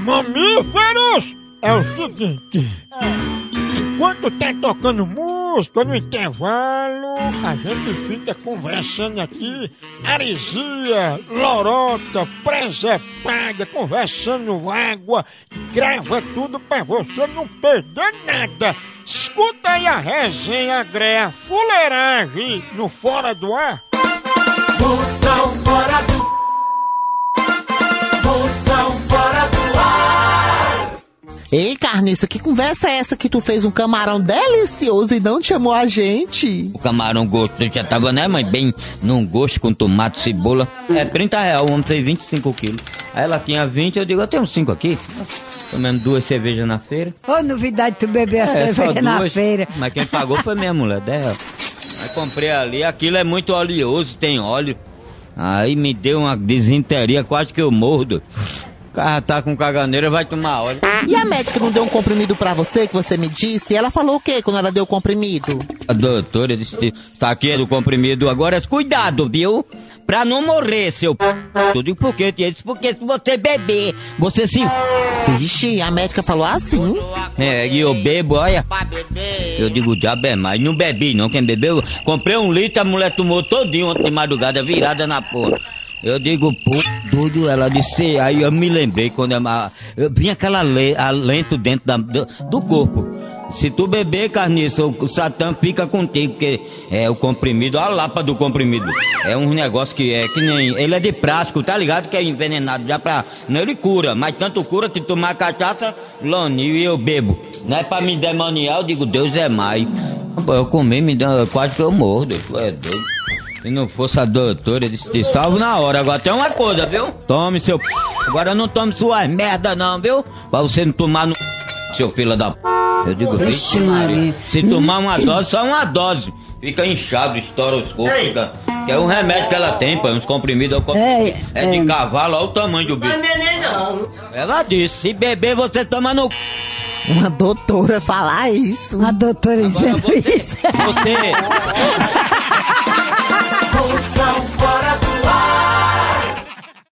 Mamíferos! É o seguinte. Enquanto tá tocando música no intervalo, a gente fica conversando aqui, aresia, lorota, presepada, conversando água, grava tudo pra você não perder nada. Escuta aí a resenha greia fuleiragem no Fora do Ar. Fora do. Ei, Carniça, que conversa é essa que tu fez um camarão delicioso e não chamou a gente? O camarão gosto já tava, né, mãe? Bem num gosto com tomate, cebola. É 30 reais, o homem fez 25 quilos. Aí ela tinha 20, eu digo, eu tenho 5 aqui. Tomando duas cervejas na feira. Ô, novidade tu beber a É, só cerveja na duas. feira. Mas quem pagou foi minha mulher, 10 reais. Aí comprei ali, aquilo é muito oleoso, tem óleo. Aí me deu uma desinteria, quase que eu mordo. O cara tá com caganeira, vai tomar óleo. E a médica não deu um comprimido pra você, que você me disse? Ela falou o quê quando ela deu o comprimido? A doutora disse, tá aqui do comprimido agora, cuidado, viu? Pra não morrer, seu p... Eu digo, por quê? tia? Disse, porque se você beber, você se... Vixe, a médica falou assim? É, e eu bebo, olha. Eu digo, diabo é mais. Não bebi não, quem bebeu, comprei um litro, a mulher tomou todinho ontem de madrugada, virada na porra. Eu digo, pô, doido, ela disse, aí eu me lembrei quando eu, eu vinha aquela le, dentro da, do, do corpo. Se tu beber, carniça, o, Satã fica contigo, porque é o comprimido, a lapa do comprimido. É um negócio que é que nem. Ele é de plástico, tá ligado? Que é envenenado já pra. Não, ele cura, mas tanto cura que tomar cachaça, lonil e eu bebo. Não é pra me demoniar, eu digo, Deus é mais. Eu comi, me deu, quase que eu morro, Deus, é doido. Se não fosse a doutora, eles te salvo na hora. Agora tem uma coisa, viu? Tome seu p. Agora não tome suas merda não, viu? Pra você não tomar no seu filho da p. Eu digo, Vixe, vixe Maria. Se tomar uma dose, só uma dose. Fica inchado, estoura os corpos, fica... Que é um remédio que ela tem, pô, uns comprimidos. É, o compr- É, é de é. cavalo, olha o tamanho do bicho. Ela disse, se beber você toma no c... Uma doutora falar isso. A doutora dizendo você, isso. você,